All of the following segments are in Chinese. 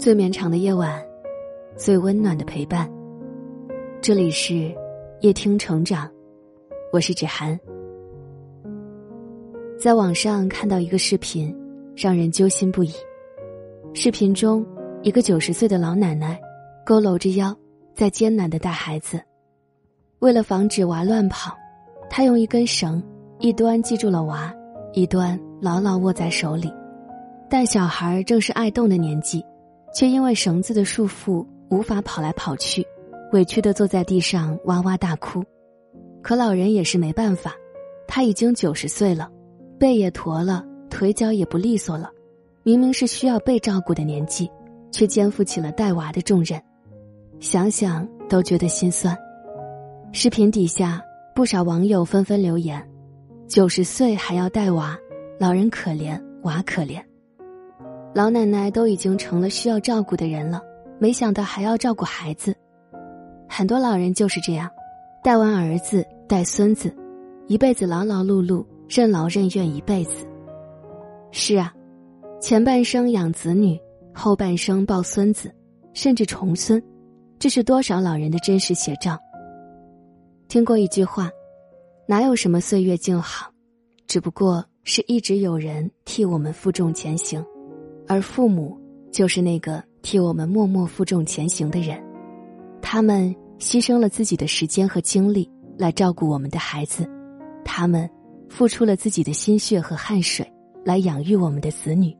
最绵长的夜晚，最温暖的陪伴。这里是夜听成长，我是芷涵。在网上看到一个视频，让人揪心不已。视频中，一个九十岁的老奶奶佝偻着腰，在艰难的带孩子。为了防止娃乱跑，她用一根绳一端系住了娃，一端牢牢握在手里。但小孩正是爱动的年纪。却因为绳子的束缚无法跑来跑去，委屈的坐在地上哇哇大哭。可老人也是没办法，他已经九十岁了，背也驼了，腿脚也不利索了。明明是需要被照顾的年纪，却肩负起了带娃的重任，想想都觉得心酸。视频底下不少网友纷纷留言：“九十岁还要带娃，老人可怜，娃可怜。”老奶奶都已经成了需要照顾的人了，没想到还要照顾孩子。很多老人就是这样，带完儿子带孙子，一辈子劳劳碌碌，任劳任怨一辈子。是啊，前半生养子女，后半生抱孙子，甚至重孙，这是多少老人的真实写照。听过一句话，哪有什么岁月静好，只不过是一直有人替我们负重前行。而父母就是那个替我们默默负重前行的人，他们牺牲了自己的时间和精力来照顾我们的孩子，他们付出了自己的心血和汗水来养育我们的子女，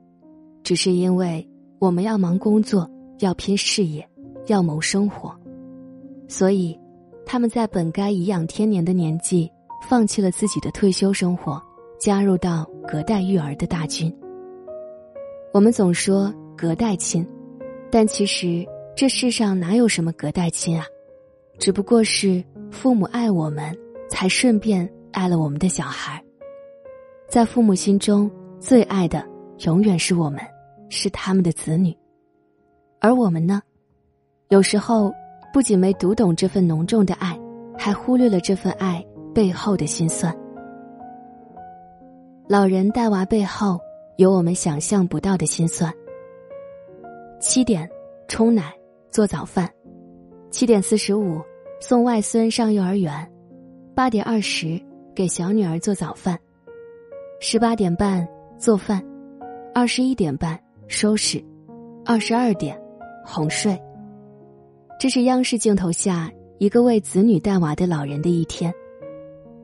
只是因为我们要忙工作，要拼事业，要谋生活，所以他们在本该颐养天年的年纪，放弃了自己的退休生活，加入到隔代育儿的大军。我们总说隔代亲，但其实这世上哪有什么隔代亲啊？只不过是父母爱我们，才顺便爱了我们的小孩。在父母心中最爱的永远是我们，是他们的子女。而我们呢，有时候不仅没读懂这份浓重的爱，还忽略了这份爱背后的辛酸。老人带娃背后。有我们想象不到的心酸。七点，冲奶做早饭；七点四十五，送外孙上幼儿园；八点二十，给小女儿做早饭；十八点半做饭；二十一点半收拾；二十二点哄睡。这是央视镜头下一个为子女带娃的老人的一天。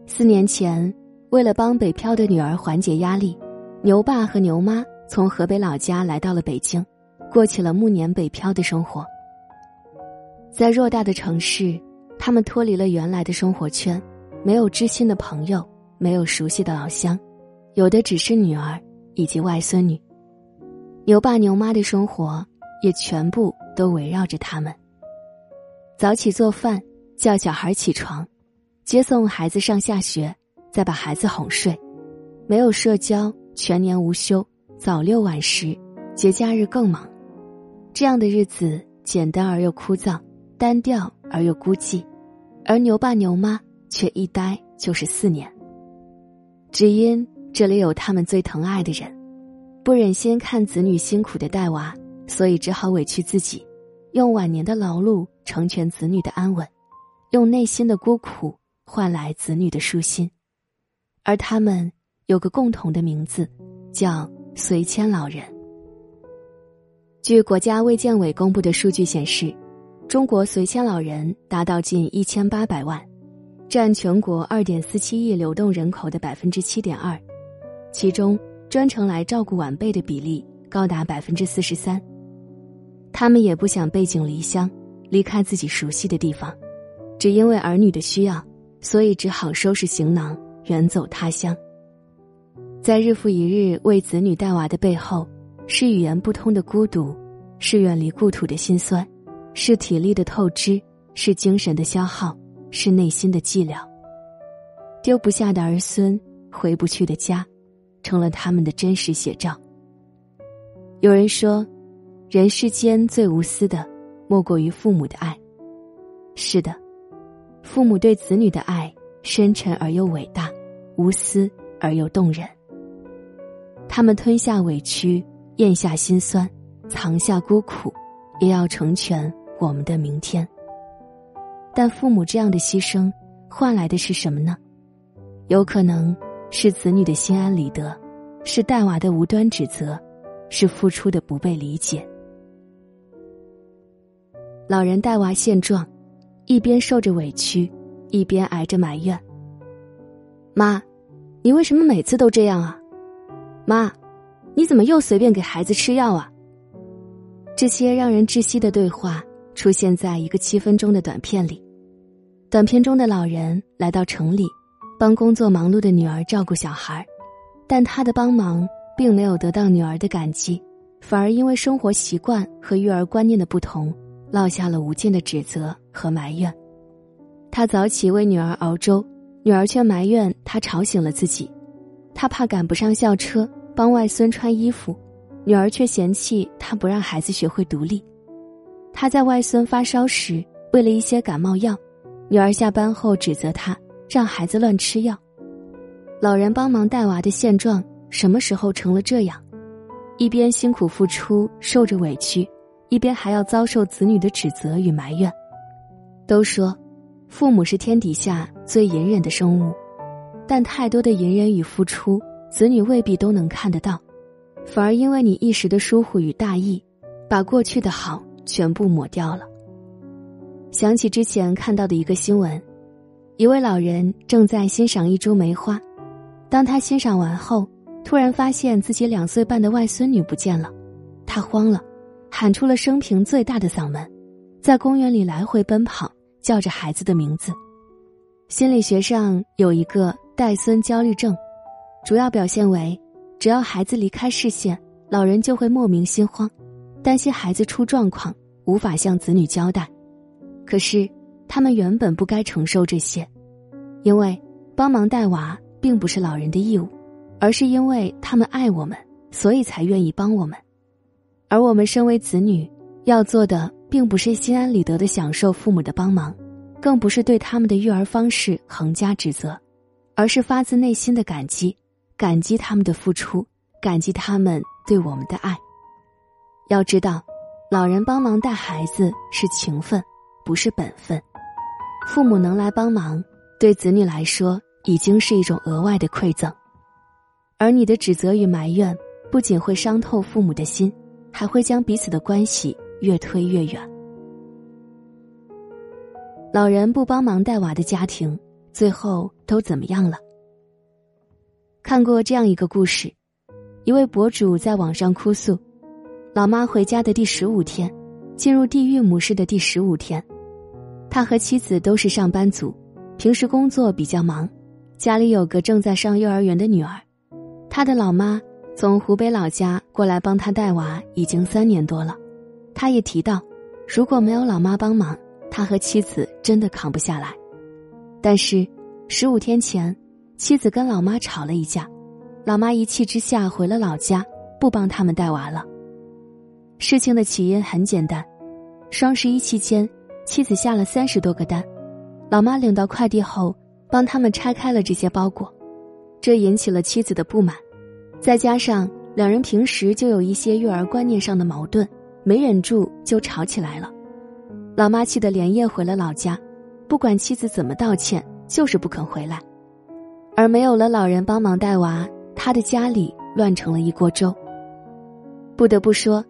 四年前，为了帮北漂的女儿缓解压力。牛爸和牛妈从河北老家来到了北京，过起了暮年北漂的生活。在偌大的城市，他们脱离了原来的生活圈，没有知心的朋友，没有熟悉的老乡，有的只是女儿以及外孙女。牛爸牛妈的生活也全部都围绕着他们：早起做饭，叫小孩起床，接送孩子上下学，再把孩子哄睡，没有社交。全年无休，早六晚十，节假日更忙。这样的日子简单而又枯燥，单调而又孤寂，而牛爸牛妈却一待就是四年。只因这里有他们最疼爱的人，不忍心看子女辛苦的带娃，所以只好委屈自己，用晚年的劳碌成全子女的安稳，用内心的孤苦换来子女的舒心，而他们。有个共同的名字，叫随迁老人。据国家卫健委公布的数据显示，中国随迁老人达到近一千八百万，占全国二点四七亿流动人口的百分之七点二，其中专程来照顾晚辈的比例高达百分之四十三。他们也不想背井离乡，离开自己熟悉的地方，只因为儿女的需要，所以只好收拾行囊远走他乡。在日复一日为子女带娃的背后，是语言不通的孤独，是远离故土的心酸，是体力的透支，是精神的消耗，是内心的寂寥。丢不下的儿孙，回不去的家，成了他们的真实写照。有人说，人世间最无私的，莫过于父母的爱。是的，父母对子女的爱深沉而又伟大，无私而又动人。他们吞下委屈，咽下心酸，藏下孤苦，也要成全我们的明天。但父母这样的牺牲，换来的是什么呢？有可能是子女的心安理得，是带娃的无端指责，是付出的不被理解。老人带娃现状，一边受着委屈，一边挨着埋怨。妈，你为什么每次都这样啊？妈，你怎么又随便给孩子吃药啊？这些让人窒息的对话出现在一个七分钟的短片里。短片中的老人来到城里，帮工作忙碌的女儿照顾小孩，但他的帮忙并没有得到女儿的感激，反而因为生活习惯和育儿观念的不同。落下了无尽的指责和埋怨。他早起为女儿熬粥，女儿却埋怨他吵醒了自己。他怕赶不上校车，帮外孙穿衣服，女儿却嫌弃他不让孩子学会独立。他在外孙发烧时喂了一些感冒药，女儿下班后指责他让孩子乱吃药。老人帮忙带娃的现状什么时候成了这样？一边辛苦付出，受着委屈。一边还要遭受子女的指责与埋怨。都说，父母是天底下最隐忍的生物，但太多的隐忍与付出，子女未必都能看得到，反而因为你一时的疏忽与大意，把过去的好全部抹掉了。想起之前看到的一个新闻，一位老人正在欣赏一株梅花，当他欣赏完后，突然发现自己两岁半的外孙女不见了，他慌了。喊出了生平最大的嗓门，在公园里来回奔跑，叫着孩子的名字。心理学上有一个带孙焦虑症，主要表现为，只要孩子离开视线，老人就会莫名心慌，担心孩子出状况，无法向子女交代。可是，他们原本不该承受这些，因为帮忙带娃并不是老人的义务，而是因为他们爱我们，所以才愿意帮我们。而我们身为子女，要做的并不是心安理得的享受父母的帮忙，更不是对他们的育儿方式横加指责，而是发自内心的感激，感激他们的付出，感激他们对我们的爱。要知道，老人帮忙带孩子是情分，不是本分。父母能来帮忙，对子女来说已经是一种额外的馈赠，而你的指责与埋怨，不仅会伤透父母的心。还会将彼此的关系越推越远。老人不帮忙带娃的家庭，最后都怎么样了？看过这样一个故事：一位博主在网上哭诉，老妈回家的第十五天，进入地狱模式的第十五天，他和妻子都是上班族，平时工作比较忙，家里有个正在上幼儿园的女儿，他的老妈。从湖北老家过来帮他带娃已经三年多了，他也提到，如果没有老妈帮忙，他和妻子真的扛不下来。但是，十五天前，妻子跟老妈吵了一架，老妈一气之下回了老家，不帮他们带娃了。事情的起因很简单，双十一期间，妻子下了三十多个单，老妈领到快递后，帮他们拆开了这些包裹，这引起了妻子的不满。再加上两人平时就有一些育儿观念上的矛盾，没忍住就吵起来了。老妈气得连夜回了老家，不管妻子怎么道歉，就是不肯回来。而没有了老人帮忙带娃，他的家里乱成了一锅粥。不得不说，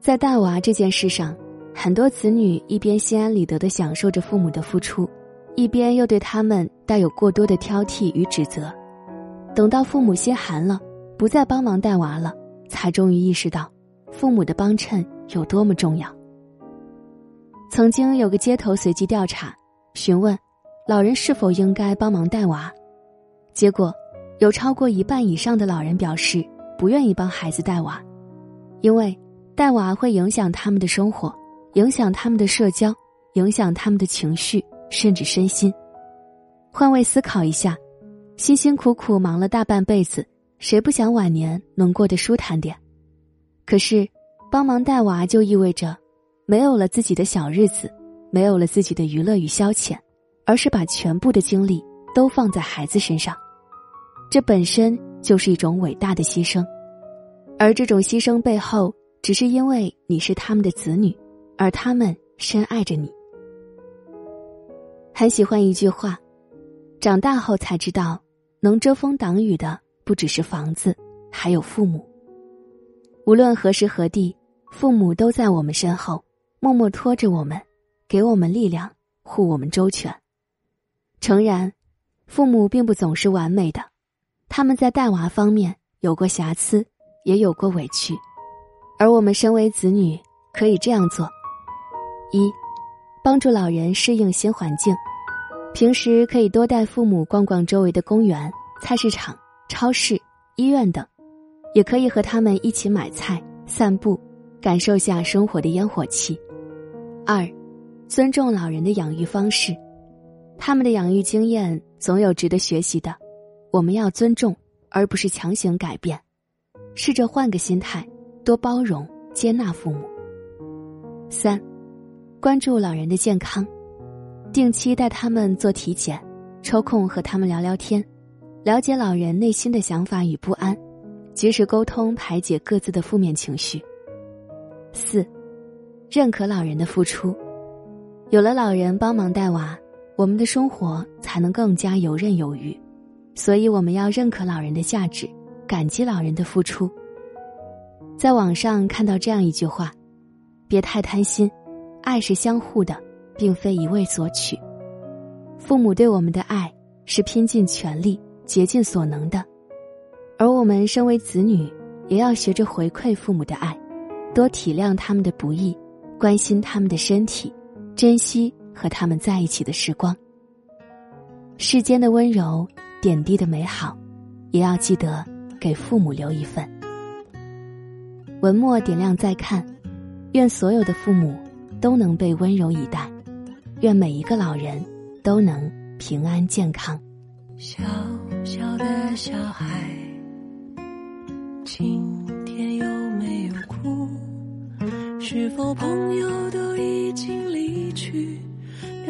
在带娃这件事上，很多子女一边心安理得的享受着父母的付出，一边又对他们带有过多的挑剔与指责。等到父母心寒了。不再帮忙带娃了，才终于意识到，父母的帮衬有多么重要。曾经有个街头随机调查，询问老人是否应该帮忙带娃，结果有超过一半以上的老人表示不愿意帮孩子带娃，因为带娃会影响他们的生活，影响他们的社交，影响他们的情绪，甚至身心。换位思考一下，辛辛苦苦忙了大半辈子。谁不想晚年能过得舒坦点？可是，帮忙带娃就意味着，没有了自己的小日子，没有了自己的娱乐与消遣，而是把全部的精力都放在孩子身上，这本身就是一种伟大的牺牲。而这种牺牲背后，只是因为你是他们的子女，而他们深爱着你。很喜欢一句话：长大后才知道，能遮风挡雨的不只是房子，还有父母。无论何时何地，父母都在我们身后，默默拖着我们，给我们力量，护我们周全。诚然，父母并不总是完美的，他们在带娃方面有过瑕疵，也有过委屈，而我们身为子女，可以这样做：一，帮助老人适应新环境，平时可以多带父母逛逛周围的公园、菜市场、超市、医院等。也可以和他们一起买菜、散步，感受下生活的烟火气。二，尊重老人的养育方式，他们的养育经验总有值得学习的，我们要尊重，而不是强行改变，试着换个心态，多包容、接纳父母。三，关注老人的健康，定期带他们做体检，抽空和他们聊聊天，了解老人内心的想法与不安。及时沟通，排解各自的负面情绪。四，认可老人的付出，有了老人帮忙带娃，我们的生活才能更加游刃有余。所以，我们要认可老人的价值，感激老人的付出。在网上看到这样一句话：“别太贪心，爱是相互的，并非一味索取。父母对我们的爱是拼尽全力、竭尽所能的。”而我们身为子女，也要学着回馈父母的爱，多体谅他们的不易，关心他们的身体，珍惜和他们在一起的时光。世间的温柔，点滴的美好，也要记得给父母留一份。文末点亮再看，愿所有的父母都能被温柔以待，愿每一个老人都能平安健康。小小的小孩。今天有没有哭？是否朋友都已经离去，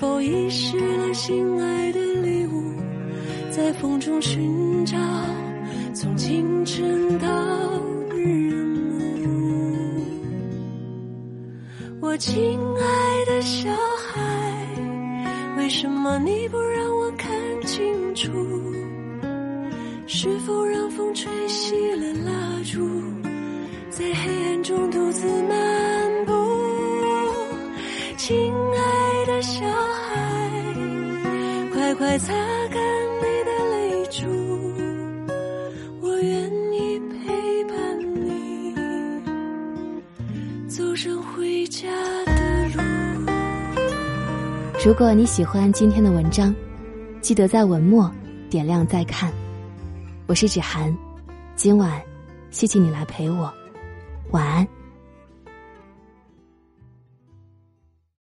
否遗失了心爱的礼物？在风中寻找，从清晨到日暮。我亲爱的小孩，为什么你不让我看清楚？是否让风吹熄了蜡烛，在黑暗中独自漫擦干你的泪珠，我愿意陪伴你走上回家的路。如果你喜欢今天的文章，记得在文末点亮再看。我是芷涵，今晚谢谢你来陪我，晚安。